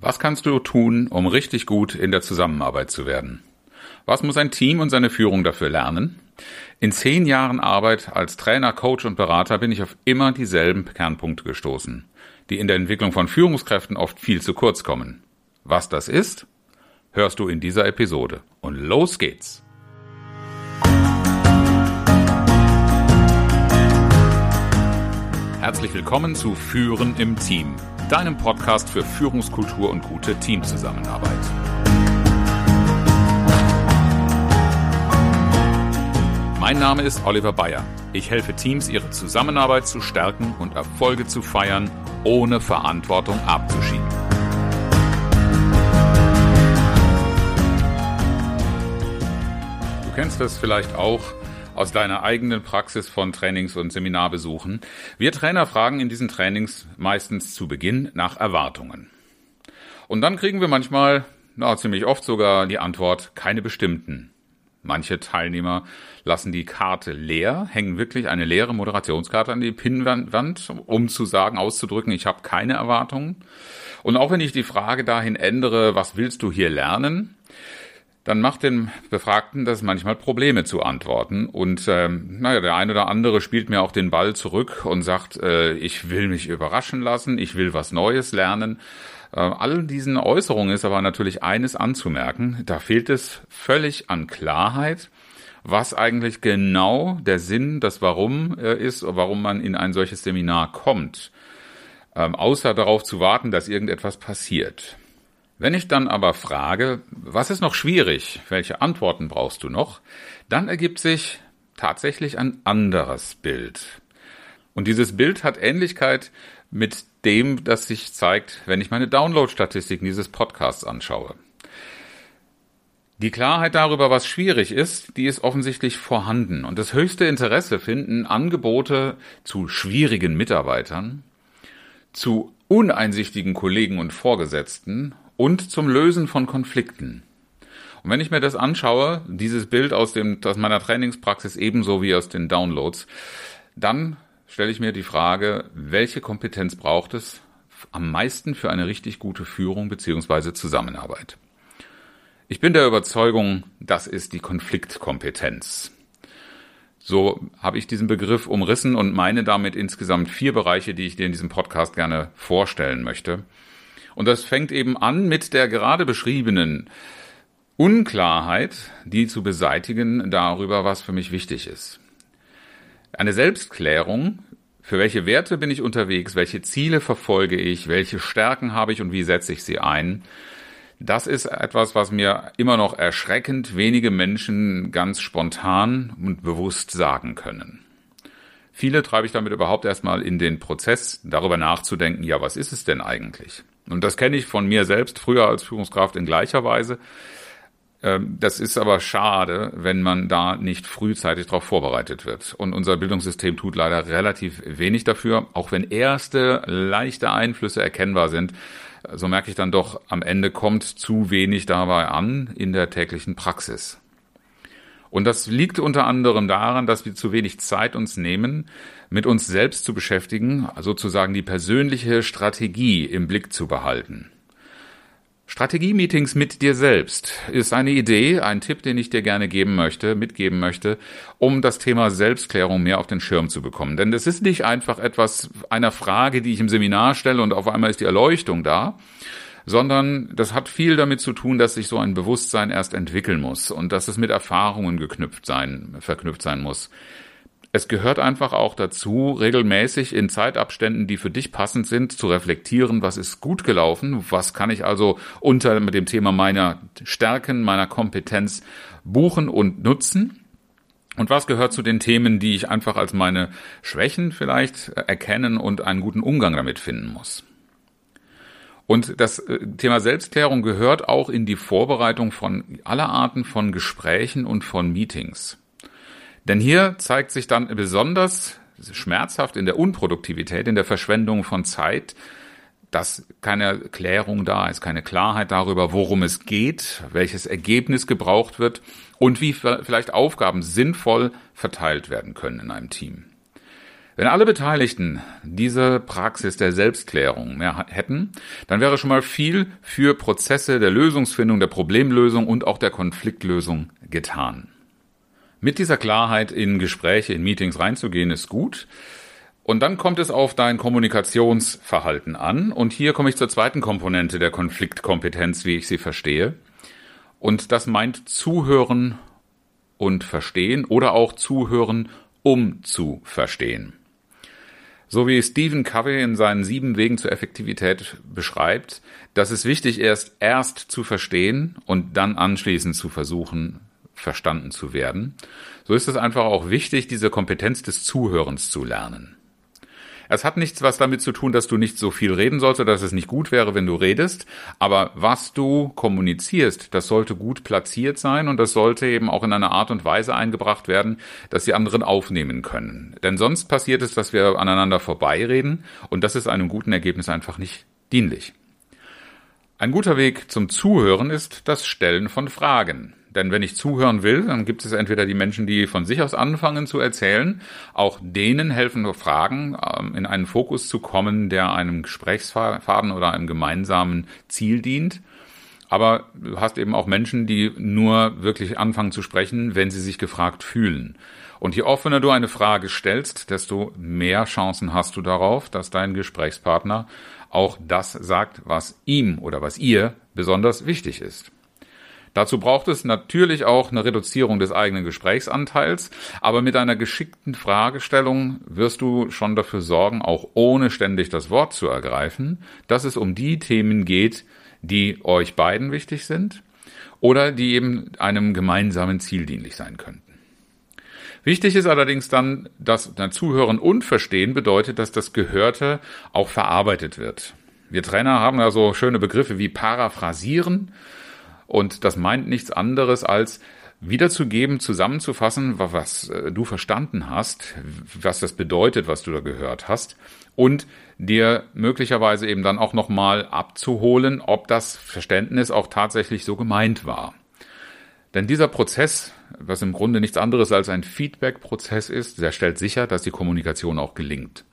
Was kannst du tun, um richtig gut in der Zusammenarbeit zu werden? Was muss ein Team und seine Führung dafür lernen? In zehn Jahren Arbeit als Trainer, Coach und Berater bin ich auf immer dieselben Kernpunkte gestoßen, die in der Entwicklung von Führungskräften oft viel zu kurz kommen. Was das ist, hörst du in dieser Episode. Und los geht's! Herzlich willkommen zu Führen im Team deinem Podcast für Führungskultur und gute Teamzusammenarbeit. Mein Name ist Oliver Bayer. Ich helfe Teams, ihre Zusammenarbeit zu stärken und Erfolge zu feiern, ohne Verantwortung abzuschieben. Du kennst das vielleicht auch aus deiner eigenen Praxis von Trainings und Seminarbesuchen. Wir Trainer fragen in diesen Trainings meistens zu Beginn nach Erwartungen. Und dann kriegen wir manchmal, na, ziemlich oft sogar die Antwort, keine bestimmten. Manche Teilnehmer lassen die Karte leer, hängen wirklich eine leere Moderationskarte an die Pinnwand, um zu sagen, auszudrücken, ich habe keine Erwartungen. Und auch wenn ich die Frage dahin ändere, was willst du hier lernen, dann macht den Befragten das manchmal Probleme zu antworten. Und ähm, naja, der eine oder andere spielt mir auch den Ball zurück und sagt, äh, ich will mich überraschen lassen, ich will was Neues lernen. Äh, all diesen Äußerungen ist aber natürlich eines anzumerken, da fehlt es völlig an Klarheit, was eigentlich genau der Sinn, das Warum äh, ist, warum man in ein solches Seminar kommt, ähm, außer darauf zu warten, dass irgendetwas passiert. Wenn ich dann aber frage, was ist noch schwierig, welche Antworten brauchst du noch, dann ergibt sich tatsächlich ein anderes Bild. Und dieses Bild hat Ähnlichkeit mit dem, das sich zeigt, wenn ich meine Download-Statistiken dieses Podcasts anschaue. Die Klarheit darüber, was schwierig ist, die ist offensichtlich vorhanden. Und das höchste Interesse finden Angebote zu schwierigen Mitarbeitern, zu uneinsichtigen Kollegen und Vorgesetzten und zum Lösen von Konflikten. Und wenn ich mir das anschaue, dieses Bild aus, dem, aus meiner Trainingspraxis ebenso wie aus den Downloads, dann stelle ich mir die Frage, welche Kompetenz braucht es am meisten für eine richtig gute Führung beziehungsweise Zusammenarbeit? Ich bin der Überzeugung, das ist die Konfliktkompetenz. So habe ich diesen Begriff umrissen und meine damit insgesamt vier Bereiche, die ich dir in diesem Podcast gerne vorstellen möchte. Und das fängt eben an mit der gerade beschriebenen Unklarheit, die zu beseitigen darüber, was für mich wichtig ist. Eine Selbstklärung, für welche Werte bin ich unterwegs, welche Ziele verfolge ich, welche Stärken habe ich und wie setze ich sie ein. Das ist etwas, was mir immer noch erschreckend wenige Menschen ganz spontan und bewusst sagen können. Viele treibe ich damit überhaupt erstmal in den Prozess, darüber nachzudenken, ja, was ist es denn eigentlich? Und das kenne ich von mir selbst früher als Führungskraft in gleicher Weise. Ähm, das ist aber schade, wenn man da nicht frühzeitig darauf vorbereitet wird. Und unser Bildungssystem tut leider relativ wenig dafür, auch wenn erste leichte Einflüsse erkennbar sind. So merke ich dann doch, am Ende kommt zu wenig dabei an in der täglichen Praxis. Und das liegt unter anderem daran, dass wir zu wenig Zeit uns nehmen, mit uns selbst zu beschäftigen, sozusagen die persönliche Strategie im Blick zu behalten. Strategie-Meetings mit dir selbst ist eine Idee, ein Tipp, den ich dir gerne geben möchte, mitgeben möchte, um das Thema Selbstklärung mehr auf den Schirm zu bekommen. Denn das ist nicht einfach etwas einer Frage, die ich im Seminar stelle und auf einmal ist die Erleuchtung da, sondern das hat viel damit zu tun, dass sich so ein Bewusstsein erst entwickeln muss und dass es mit Erfahrungen geknüpft sein, verknüpft sein muss. Es gehört einfach auch dazu, regelmäßig in Zeitabständen, die für dich passend sind, zu reflektieren, was ist gut gelaufen, was kann ich also unter dem Thema meiner Stärken, meiner Kompetenz buchen und nutzen. Und was gehört zu den Themen, die ich einfach als meine Schwächen vielleicht erkennen und einen guten Umgang damit finden muss? Und das äh, Thema Selbstklärung gehört auch in die Vorbereitung von aller Arten von Gesprächen und von Meetings. Denn hier zeigt sich dann besonders schmerzhaft in der Unproduktivität, in der Verschwendung von Zeit, dass keine Klärung da ist, keine Klarheit darüber, worum es geht, welches Ergebnis gebraucht wird und wie vielleicht Aufgaben sinnvoll verteilt werden können in einem Team. Wenn alle Beteiligten diese Praxis der Selbstklärung mehr hätten, dann wäre schon mal viel für Prozesse der Lösungsfindung, der Problemlösung und auch der Konfliktlösung getan. Mit dieser Klarheit in Gespräche, in Meetings reinzugehen, ist gut. Und dann kommt es auf dein Kommunikationsverhalten an. Und hier komme ich zur zweiten Komponente der Konfliktkompetenz, wie ich sie verstehe. Und das meint Zuhören und Verstehen oder auch Zuhören, um zu verstehen. So wie Stephen Covey in seinen sieben Wegen zur Effektivität beschreibt, dass es wichtig ist, erst zu verstehen und dann anschließend zu versuchen, verstanden zu werden. So ist es einfach auch wichtig, diese Kompetenz des Zuhörens zu lernen. Es hat nichts was damit zu tun, dass du nicht so viel reden sollst oder dass es nicht gut wäre, wenn du redest. Aber was du kommunizierst, das sollte gut platziert sein und das sollte eben auch in einer Art und Weise eingebracht werden, dass die anderen aufnehmen können. Denn sonst passiert es, dass wir aneinander vorbeireden und das ist einem guten Ergebnis einfach nicht dienlich. Ein guter Weg zum Zuhören ist das Stellen von Fragen. Denn wenn ich zuhören will, dann gibt es entweder die Menschen, die von sich aus anfangen zu erzählen. Auch denen helfen nur Fragen, ähm, in einen Fokus zu kommen, der einem Gesprächsfaden oder einem gemeinsamen Ziel dient. Aber du hast eben auch Menschen, die nur wirklich anfangen zu sprechen, wenn sie sich gefragt fühlen. Und je offener du eine Frage stellst, desto mehr Chancen hast du darauf, dass dein Gesprächspartner auch das sagt, was ihm oder was ihr besonders wichtig ist. Dazu braucht es natürlich auch eine Reduzierung des eigenen Gesprächsanteils, aber mit einer geschickten Fragestellung wirst du schon dafür sorgen, auch ohne ständig das Wort zu ergreifen, dass es um die Themen geht, die euch beiden wichtig sind oder die eben einem gemeinsamen Ziel dienlich sein könnten. Wichtig ist allerdings dann, dass Zuhören und Verstehen bedeutet, dass das Gehörte auch verarbeitet wird. Wir Trainer haben ja so schöne Begriffe wie paraphrasieren und das meint nichts anderes als wiederzugeben, zusammenzufassen, was äh, du verstanden hast, was das bedeutet, was du da gehört hast und dir möglicherweise eben dann auch nochmal abzuholen, ob das Verständnis auch tatsächlich so gemeint war. Denn dieser Prozess, was im Grunde nichts anderes als ein Feedback-Prozess ist, der stellt sicher, dass die Kommunikation auch gelingt.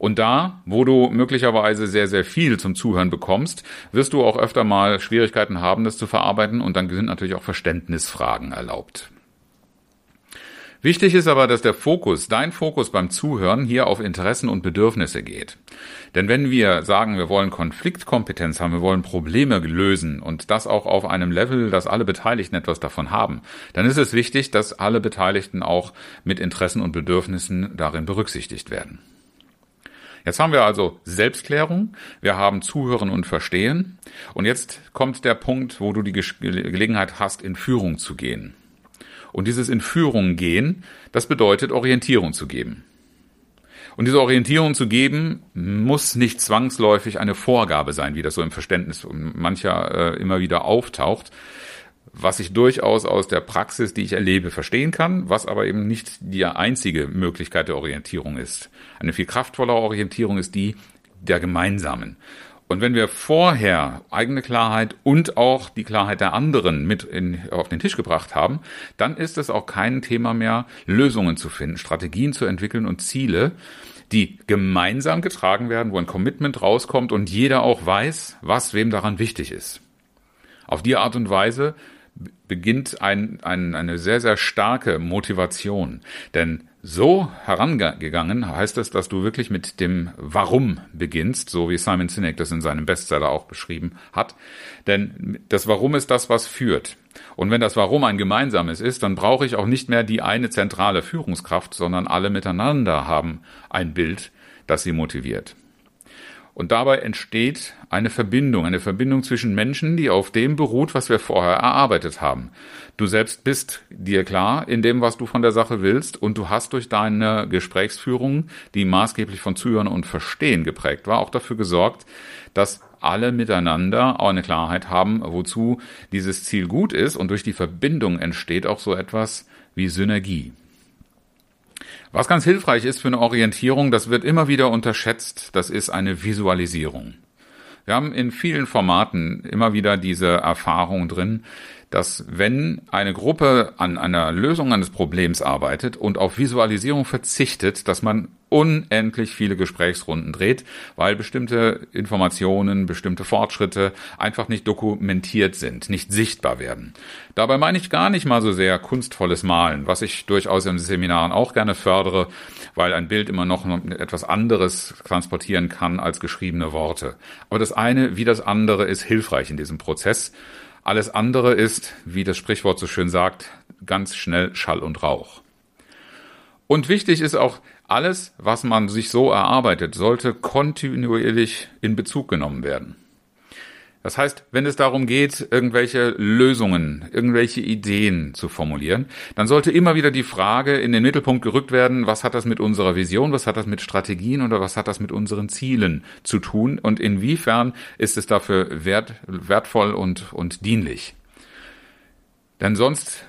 Und da, wo du möglicherweise sehr, sehr viel zum Zuhören bekommst, wirst du auch öfter mal Schwierigkeiten haben, das zu verarbeiten und dann sind natürlich auch Verständnisfragen erlaubt. Wichtig ist aber, dass der Fokus, dein Fokus beim Zuhören hier auf Interessen und Bedürfnisse geht. Denn wenn wir sagen, wir wollen Konfliktkompetenz haben, wir wollen Probleme lösen und das auch auf einem Level, dass alle Beteiligten etwas davon haben, dann ist es wichtig, dass alle Beteiligten auch mit Interessen und Bedürfnissen darin berücksichtigt werden. Jetzt haben wir also Selbstklärung, wir haben Zuhören und Verstehen und jetzt kommt der Punkt, wo du die Gelegenheit hast, in Führung zu gehen. Und dieses in Führung gehen, das bedeutet Orientierung zu geben. Und diese Orientierung zu geben, muss nicht zwangsläufig eine Vorgabe sein, wie das so im Verständnis mancher äh, immer wieder auftaucht, was ich durchaus aus der Praxis, die ich erlebe, verstehen kann, was aber eben nicht die einzige Möglichkeit der Orientierung ist. Eine viel kraftvollere Orientierung ist die der gemeinsamen. Und wenn wir vorher eigene Klarheit und auch die Klarheit der anderen mit in, auf den Tisch gebracht haben, dann ist es auch kein Thema mehr, Lösungen zu finden, Strategien zu entwickeln und Ziele, die gemeinsam getragen werden, wo ein Commitment rauskommt und jeder auch weiß, was wem daran wichtig ist. Auf die Art und Weise beginnt ein, ein, eine sehr, sehr starke Motivation. Denn so herangegangen heißt es, dass du wirklich mit dem Warum beginnst, so wie Simon Sinek das in seinem Bestseller auch beschrieben hat. Denn das Warum ist das, was führt. Und wenn das Warum ein gemeinsames ist, dann brauche ich auch nicht mehr die eine zentrale Führungskraft, sondern alle miteinander haben ein Bild, das sie motiviert. Und dabei entsteht eine Verbindung, eine Verbindung zwischen Menschen, die auf dem beruht, was wir vorher erarbeitet haben. Du selbst bist dir klar in dem, was du von der Sache willst und du hast durch deine Gesprächsführung, die maßgeblich von Zuhören und Verstehen geprägt war, auch dafür gesorgt, dass alle miteinander auch eine Klarheit haben, wozu dieses Ziel gut ist und durch die Verbindung entsteht auch so etwas wie Synergie. Was ganz hilfreich ist für eine Orientierung, das wird immer wieder unterschätzt, das ist eine Visualisierung. Wir haben in vielen Formaten immer wieder diese Erfahrung drin, dass wenn eine Gruppe an einer Lösung eines Problems arbeitet und auf Visualisierung verzichtet, dass man unendlich viele Gesprächsrunden dreht, weil bestimmte Informationen, bestimmte Fortschritte einfach nicht dokumentiert sind, nicht sichtbar werden. Dabei meine ich gar nicht mal so sehr kunstvolles Malen, was ich durchaus in Seminaren auch gerne fördere, weil ein Bild immer noch etwas anderes transportieren kann als geschriebene Worte. Aber das eine wie das andere ist hilfreich in diesem Prozess. Alles andere ist, wie das Sprichwort so schön sagt, ganz schnell Schall und Rauch. Und wichtig ist auch, alles, was man sich so erarbeitet, sollte kontinuierlich in Bezug genommen werden. Das heißt, wenn es darum geht, irgendwelche Lösungen, irgendwelche Ideen zu formulieren, dann sollte immer wieder die Frage in den Mittelpunkt gerückt werden, was hat das mit unserer Vision, was hat das mit Strategien oder was hat das mit unseren Zielen zu tun und inwiefern ist es dafür wert, wertvoll und, und dienlich. Denn sonst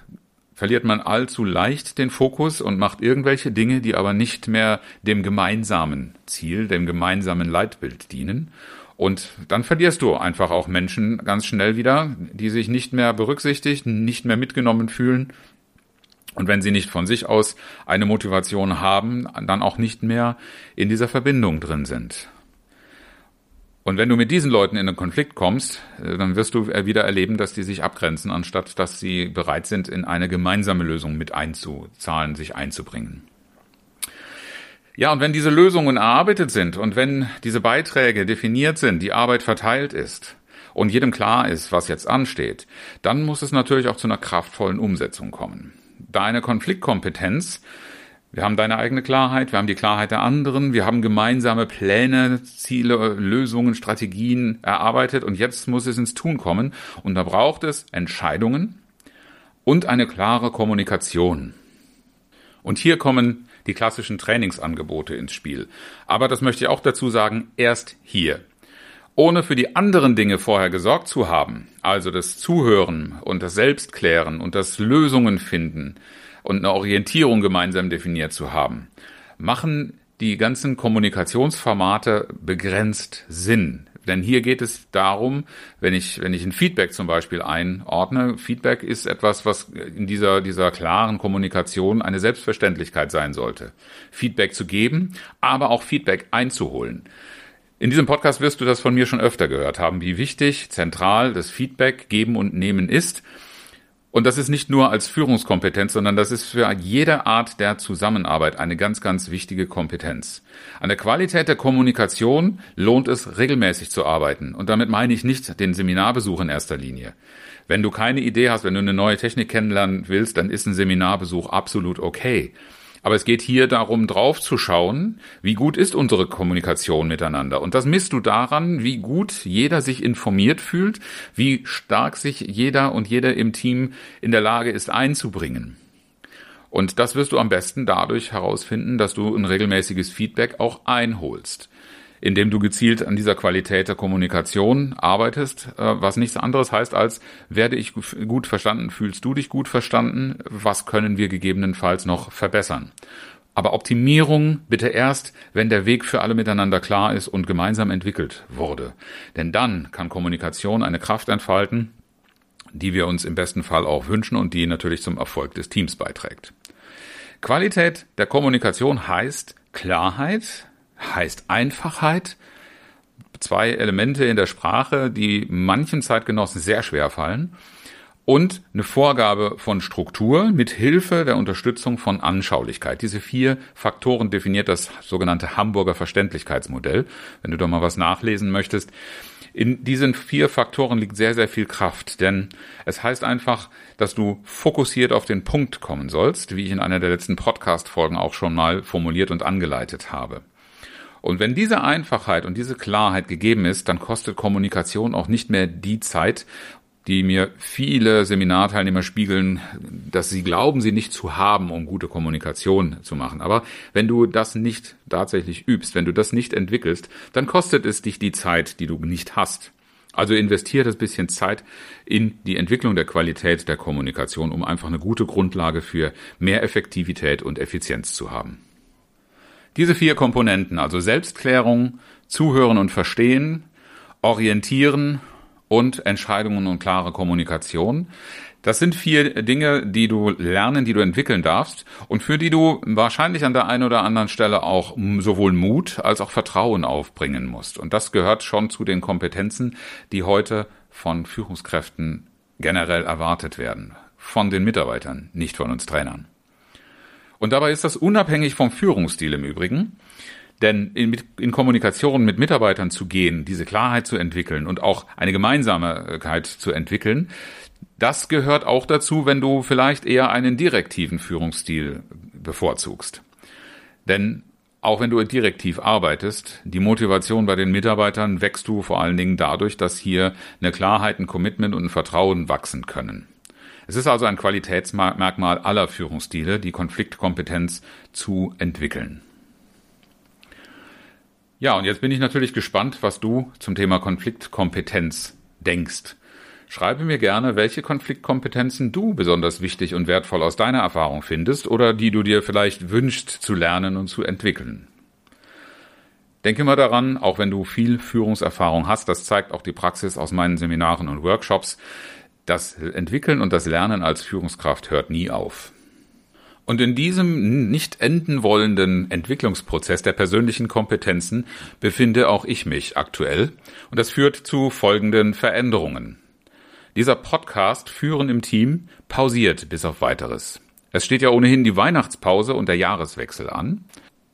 verliert man allzu leicht den Fokus und macht irgendwelche Dinge, die aber nicht mehr dem gemeinsamen Ziel, dem gemeinsamen Leitbild dienen. Und dann verlierst du einfach auch Menschen ganz schnell wieder, die sich nicht mehr berücksichtigt, nicht mehr mitgenommen fühlen. Und wenn sie nicht von sich aus eine Motivation haben, dann auch nicht mehr in dieser Verbindung drin sind. Und wenn du mit diesen Leuten in einen Konflikt kommst, äh, dann wirst du wieder erleben, dass die sich abgrenzen, anstatt dass sie bereit sind, in eine gemeinsame Lösung mit einzuzahlen, sich einzubringen. Ja, und wenn diese Lösungen erarbeitet sind und wenn diese Beiträge definiert sind, die Arbeit verteilt ist und jedem klar ist, was jetzt ansteht, dann muss es natürlich auch zu einer kraftvollen Umsetzung kommen. Deine Konfliktkompetenz wir haben deine eigene Klarheit, wir haben die Klarheit der anderen, wir haben gemeinsame Pläne, Ziele, Lösungen, Strategien erarbeitet und jetzt muss es ins Tun kommen und da braucht es Entscheidungen und eine klare Kommunikation. Und hier kommen die klassischen Trainingsangebote ins Spiel. Aber das möchte ich auch dazu sagen, erst hier. Ohne für die anderen Dinge vorher gesorgt zu haben, also das Zuhören und das Selbstklären und das Lösungen finden, und eine Orientierung gemeinsam definiert zu haben, machen die ganzen Kommunikationsformate begrenzt Sinn. Denn hier geht es darum, wenn ich, wenn ich ein Feedback zum Beispiel einordne, Feedback ist etwas, was in dieser, dieser klaren Kommunikation eine Selbstverständlichkeit sein sollte. Feedback zu geben, aber auch Feedback einzuholen. In diesem Podcast wirst du das von mir schon öfter gehört haben, wie wichtig, zentral das Feedback geben und nehmen ist. Und das ist nicht nur als Führungskompetenz, sondern das ist für jede Art der Zusammenarbeit eine ganz, ganz wichtige Kompetenz. An der Qualität der Kommunikation lohnt es, regelmäßig zu arbeiten. Und damit meine ich nicht den Seminarbesuch in erster Linie. Wenn du keine Idee hast, wenn du eine neue Technik kennenlernen willst, dann ist ein Seminarbesuch absolut okay. Aber es geht hier darum, draufzuschauen, wie gut ist unsere Kommunikation miteinander. Und das misst du daran, wie gut jeder sich informiert fühlt, wie stark sich jeder und jeder im Team in der Lage ist einzubringen. Und das wirst du am besten dadurch herausfinden, dass du ein regelmäßiges Feedback auch einholst indem du gezielt an dieser Qualität der Kommunikation arbeitest, äh, was nichts anderes heißt als, werde ich gut verstanden, fühlst du dich gut verstanden, was können wir gegebenenfalls noch verbessern. Aber Optimierung bitte erst, wenn der Weg für alle miteinander klar ist und gemeinsam entwickelt wurde. Denn dann kann Kommunikation eine Kraft entfalten, die wir uns im besten Fall auch wünschen und die natürlich zum Erfolg des Teams beiträgt. Qualität der Kommunikation heißt Klarheit, heißt Einfachheit. Zwei Elemente in der Sprache, die manchen Zeitgenossen sehr schwer fallen. Und eine Vorgabe von Struktur mit Hilfe der Unterstützung von Anschaulichkeit. Diese vier Faktoren definiert das sogenannte Hamburger Verständlichkeitsmodell. Wenn du da mal was nachlesen möchtest. In diesen vier Faktoren liegt sehr, sehr viel Kraft, denn es heißt einfach, dass du fokussiert auf den Punkt kommen sollst, wie ich in einer der letzten Podcast-Folgen auch schon mal formuliert und angeleitet habe. Und wenn diese Einfachheit und diese Klarheit gegeben ist, dann kostet Kommunikation auch nicht mehr die Zeit, die mir viele Seminarteilnehmer spiegeln, dass sie glauben, sie nicht zu haben, um gute Kommunikation zu machen. Aber wenn du das nicht tatsächlich übst, wenn du das nicht entwickelst, dann kostet es dich die Zeit, die du nicht hast. Also investiere das bisschen Zeit in die Entwicklung der Qualität der Kommunikation, um einfach eine gute Grundlage für mehr Effektivität und Effizienz zu haben. Diese vier Komponenten, also Selbstklärung, Zuhören und Verstehen, Orientieren und Entscheidungen und klare Kommunikation, Das sind vier Dinge, die du lernen, die du entwickeln darfst und für die du wahrscheinlich an der einen oder anderen Stelle auch sowohl Mut als auch Vertrauen aufbringen musst. Und das gehört schon zu den Kompetenzen, die heute von Führungskräften generell erwartet werden. Von den Mitarbeitern, nicht von uns Trainern. Und dabei ist das unabhängig vom Führungsstil im Übrigen. Denn in, in, Kommunikation mit Mitarbeitern zu gehen, diese Klarheit zu entwickeln und auch eine Gemeinsamkeit zu entwickeln, das gehört auch dazu, wenn du vielleicht eher einen direktiven Führungsstil bevorzugst. Denn auch wenn du direktiv arbeitest, die Motivation bei den Mitarbeitern wächst du vor allen Dingen dadurch, dass hier eine Klarheit, ein Commitment und ein Vertrauen wachsen können. Es ist also ein Qualitätsmerkmal aller Führungsstile, die Konfliktkompetenz zu entwickeln. Ja, und jetzt bin ich natürlich gespannt, was du zum Thema Konfliktkompetenz denkst. Schreibe mir gerne, welche Konfliktkompetenzen du besonders wichtig und wertvoll aus deiner Erfahrung findest oder die du dir vielleicht wünschst zu lernen und zu entwickeln. Denke mal daran, auch wenn du viel Führungserfahrung hast, das zeigt auch die Praxis aus meinen Seminaren und Workshops, das Entwickeln und das Lernen als Führungskraft hört nie auf. Und in diesem nicht enden wollenden Entwicklungsprozess der persönlichen Kompetenzen befinde auch ich mich aktuell. Und das führt zu folgenden Veränderungen. Dieser Podcast Führen im Team pausiert bis auf weiteres. Es steht ja ohnehin die Weihnachtspause und der Jahreswechsel an.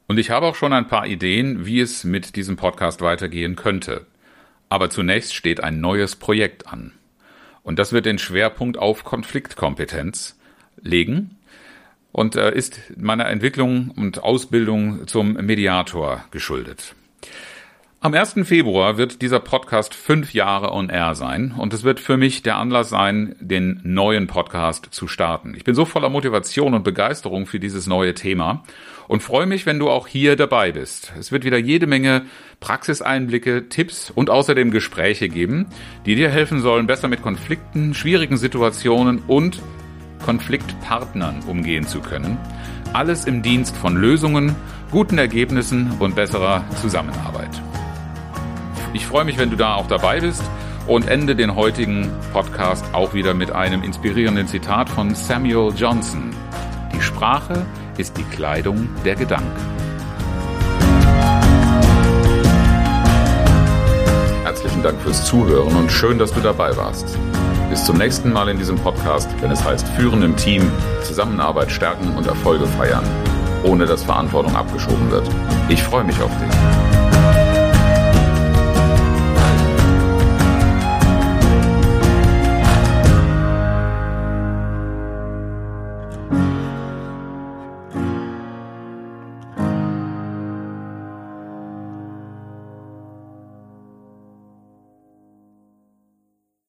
Und ich habe auch schon ein paar Ideen, wie es mit diesem Podcast weitergehen könnte. Aber zunächst steht ein neues Projekt an. Und das wird den Schwerpunkt auf Konfliktkompetenz legen und äh, ist meiner Entwicklung und Ausbildung zum Mediator geschuldet. Am 1. Februar wird dieser Podcast fünf Jahre on air sein und es wird für mich der Anlass sein, den neuen Podcast zu starten. Ich bin so voller Motivation und Begeisterung für dieses neue Thema und freue mich, wenn du auch hier dabei bist. Es wird wieder jede Menge Praxiseinblicke, Tipps und außerdem Gespräche geben, die dir helfen sollen, besser mit Konflikten, schwierigen Situationen und Konfliktpartnern umgehen zu können. Alles im Dienst von Lösungen, guten Ergebnissen und besserer Zusammenarbeit. Ich freue mich, wenn du da auch dabei bist und ende den heutigen Podcast auch wieder mit einem inspirierenden Zitat von Samuel Johnson. Die Sprache ist die Kleidung der Gedanken. Herzlichen Dank fürs Zuhören und schön, dass du dabei warst. Bis zum nächsten Mal in diesem Podcast, wenn es heißt Führen im Team, Zusammenarbeit stärken und Erfolge feiern, ohne dass Verantwortung abgeschoben wird. Ich freue mich auf dich.